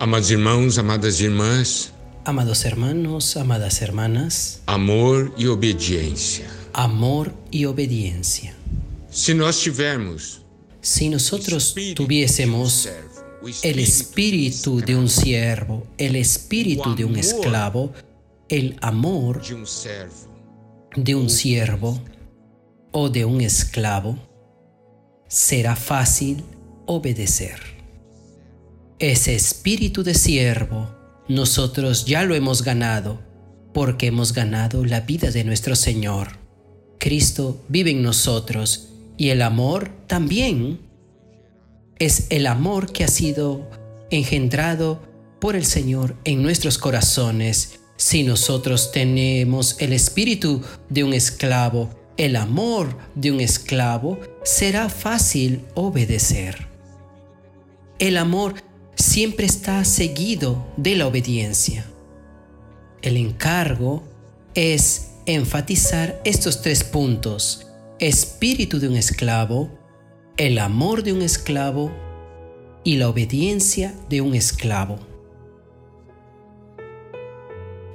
Amados irmãos, amadas irmãs, Amados hermanos, amadas hermanas, amor e obediência. amor y obediencia. Se nós tivermos Si nosotros tuviésemos el espíritu de un siervo, el espíritu de un esclavo, el amor de un siervo o de un esclavo, será fácil obedecer. Ese espíritu de siervo nosotros ya lo hemos ganado porque hemos ganado la vida de nuestro Señor. Cristo vive en nosotros y el amor también es el amor que ha sido engendrado por el Señor en nuestros corazones. Si nosotros tenemos el espíritu de un esclavo, el amor de un esclavo, será fácil obedecer. El amor siempre está seguido de la obediencia. El encargo es enfatizar estos tres puntos. Espíritu de un esclavo, el amor de un esclavo y la obediencia de un esclavo.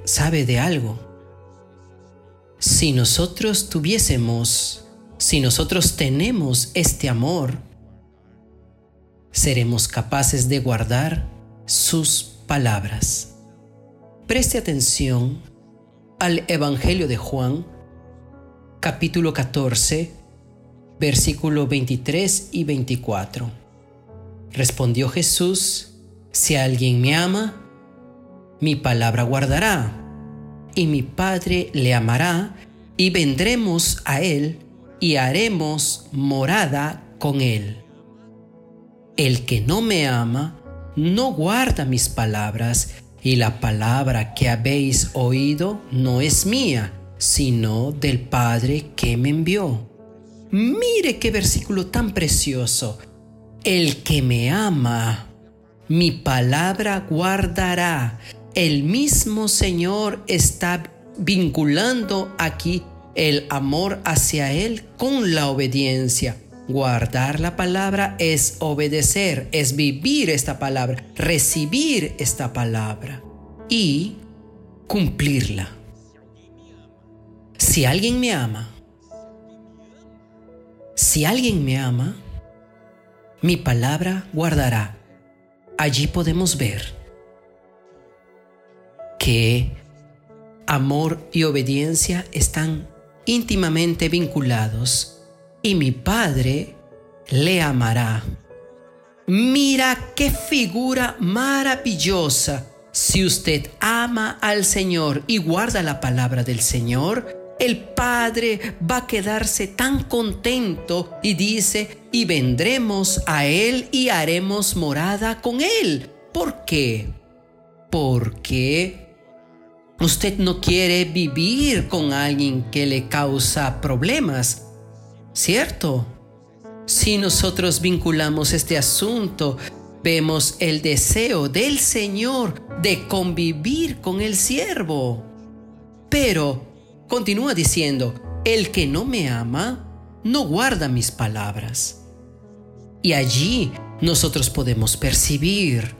¿Sabe de algo? Si nosotros tuviésemos, si nosotros tenemos este amor, seremos capaces de guardar sus palabras. Preste atención al Evangelio de Juan, capítulo 14, versículo 23 y 24. Respondió Jesús, si alguien me ama, mi palabra guardará, y mi Padre le amará, y vendremos a él y haremos morada con él. El que no me ama, no guarda mis palabras, y la palabra que habéis oído no es mía, sino del Padre que me envió. Mire qué versículo tan precioso. El que me ama, mi palabra guardará. El mismo Señor está vinculando aquí el amor hacia Él con la obediencia. Guardar la palabra es obedecer, es vivir esta palabra, recibir esta palabra y cumplirla. Si alguien me ama, si alguien me ama, mi palabra guardará. Allí podemos ver que amor y obediencia están íntimamente vinculados y mi Padre le amará. Mira qué figura maravillosa. Si usted ama al Señor y guarda la palabra del Señor, el Padre va a quedarse tan contento y dice, y vendremos a Él y haremos morada con Él. ¿Por qué? Porque usted no quiere vivir con alguien que le causa problemas, ¿cierto? Si nosotros vinculamos este asunto, vemos el deseo del Señor de convivir con el siervo. Pero, continúa diciendo, el que no me ama, no guarda mis palabras. Y allí nosotros podemos percibir,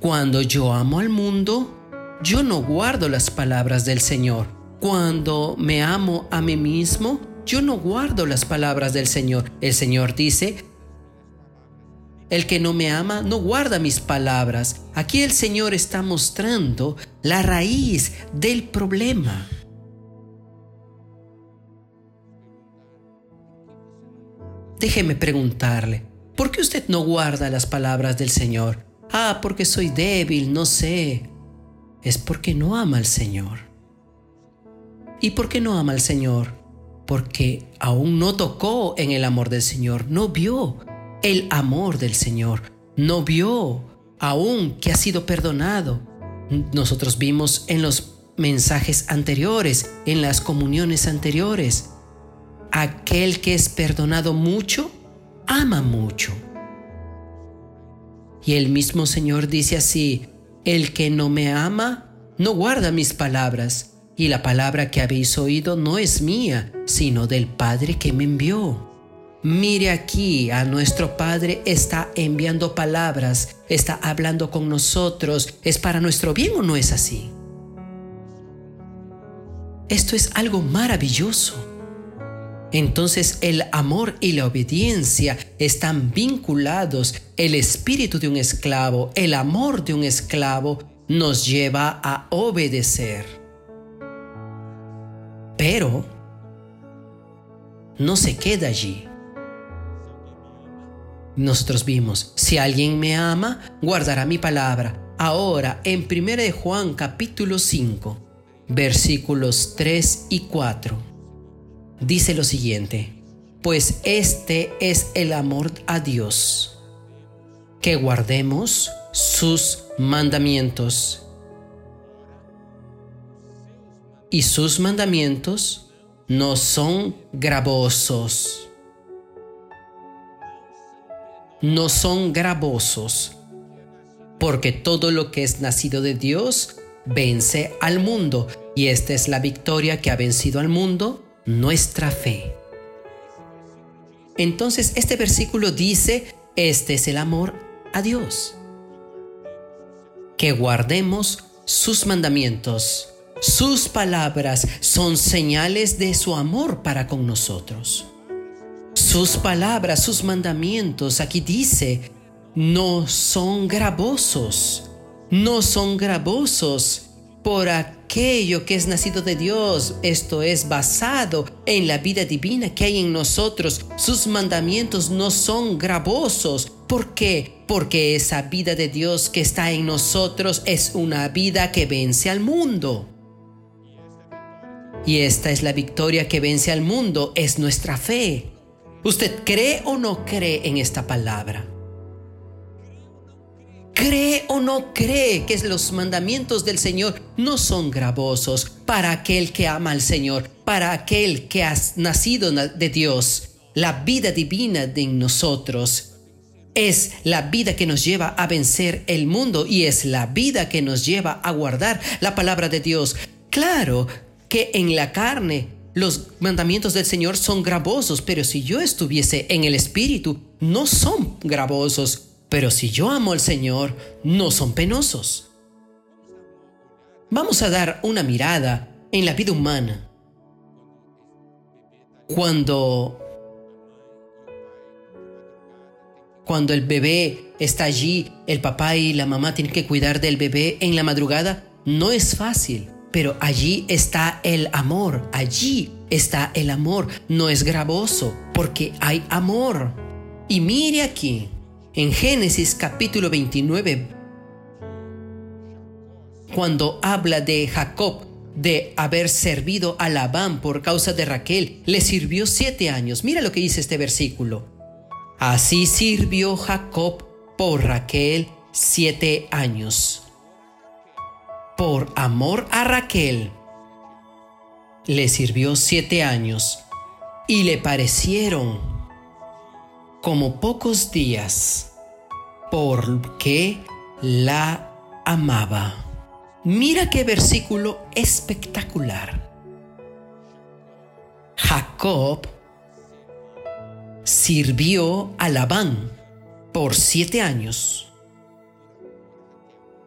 cuando yo amo al mundo, yo no guardo las palabras del Señor. Cuando me amo a mí mismo, yo no guardo las palabras del Señor. El Señor dice, el que no me ama no guarda mis palabras. Aquí el Señor está mostrando la raíz del problema. Déjeme preguntarle, ¿por qué usted no guarda las palabras del Señor? Ah, porque soy débil, no sé. Es porque no ama al Señor. ¿Y por qué no ama al Señor? Porque aún no tocó en el amor del Señor, no vio el amor del Señor, no vio aún que ha sido perdonado. Nosotros vimos en los mensajes anteriores, en las comuniones anteriores, aquel que es perdonado mucho, ama mucho. Y el mismo Señor dice así, el que no me ama, no guarda mis palabras, y la palabra que habéis oído no es mía, sino del Padre que me envió. Mire aquí, a nuestro Padre está enviando palabras, está hablando con nosotros. ¿Es para nuestro bien o no es así? Esto es algo maravilloso. Entonces el amor y la obediencia están vinculados. El espíritu de un esclavo, el amor de un esclavo nos lleva a obedecer. Pero no se queda allí. Nosotros vimos, si alguien me ama, guardará mi palabra. Ahora, en 1 Juan capítulo 5, versículos 3 y 4 dice lo siguiente, pues este es el amor a Dios, que guardemos sus mandamientos. Y sus mandamientos no son gravosos. No son gravosos, porque todo lo que es nacido de Dios vence al mundo, y esta es la victoria que ha vencido al mundo, nuestra fe. Entonces este versículo dice, este es el amor a Dios. Que guardemos sus mandamientos. Sus palabras son señales de su amor para con nosotros. Sus palabras, sus mandamientos, aquí dice, no son gravosos, no son gravosos por aquello que es nacido de Dios, esto es basado en la vida divina que hay en nosotros. Sus mandamientos no son gravosos. ¿Por qué? Porque esa vida de Dios que está en nosotros es una vida que vence al mundo. Y esta es la victoria que vence al mundo, es nuestra fe. ¿Usted cree o no cree en esta palabra? ¿Cree o no cree que los mandamientos del Señor no son gravosos para aquel que ama al Señor, para aquel que ha nacido de Dios? La vida divina de nosotros es la vida que nos lleva a vencer el mundo y es la vida que nos lleva a guardar la palabra de Dios. Claro que en la carne los mandamientos del Señor son gravosos, pero si yo estuviese en el Espíritu, no son gravosos pero si yo amo al Señor, no son penosos. Vamos a dar una mirada en la vida humana. Cuando cuando el bebé está allí, el papá y la mamá tienen que cuidar del bebé en la madrugada, no es fácil, pero allí está el amor, allí está el amor, no es gravoso, porque hay amor. Y mire aquí, en Génesis capítulo 29, cuando habla de Jacob de haber servido a Labán por causa de Raquel, le sirvió siete años. Mira lo que dice este versículo. Así sirvió Jacob por Raquel siete años. Por amor a Raquel, le sirvió siete años y le parecieron como pocos días, porque la amaba. Mira qué versículo espectacular. Jacob sirvió a Labán por siete años.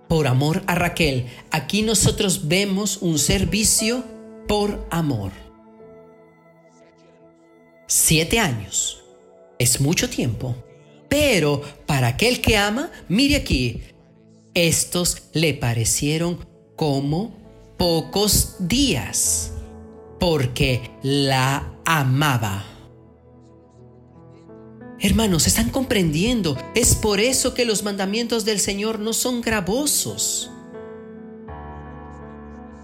Por amor a Raquel. Aquí nosotros vemos un servicio por amor. Siete años. Es mucho tiempo. Pero para aquel que ama, mire aquí, estos le parecieron como pocos días, porque la amaba. Hermanos, ¿están comprendiendo? Es por eso que los mandamientos del Señor no son gravosos.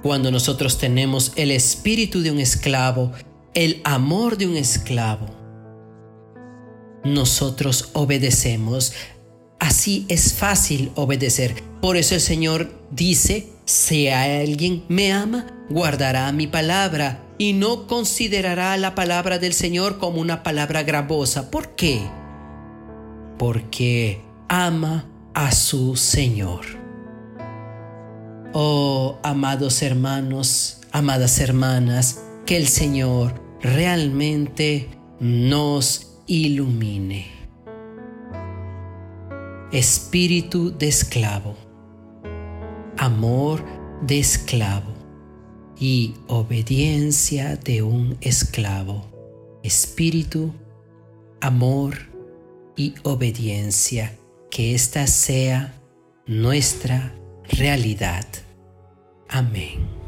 Cuando nosotros tenemos el espíritu de un esclavo, el amor de un esclavo, nosotros obedecemos. Así es fácil obedecer. Por eso el Señor dice, si alguien me ama, guardará mi palabra y no considerará la palabra del Señor como una palabra gravosa. ¿Por qué? Porque ama a su Señor. Oh, amados hermanos, amadas hermanas, que el Señor realmente nos ilumine. Espíritu de esclavo, amor de esclavo y obediencia de un esclavo. Espíritu, amor y obediencia. Que esta sea nuestra realidad. Amén.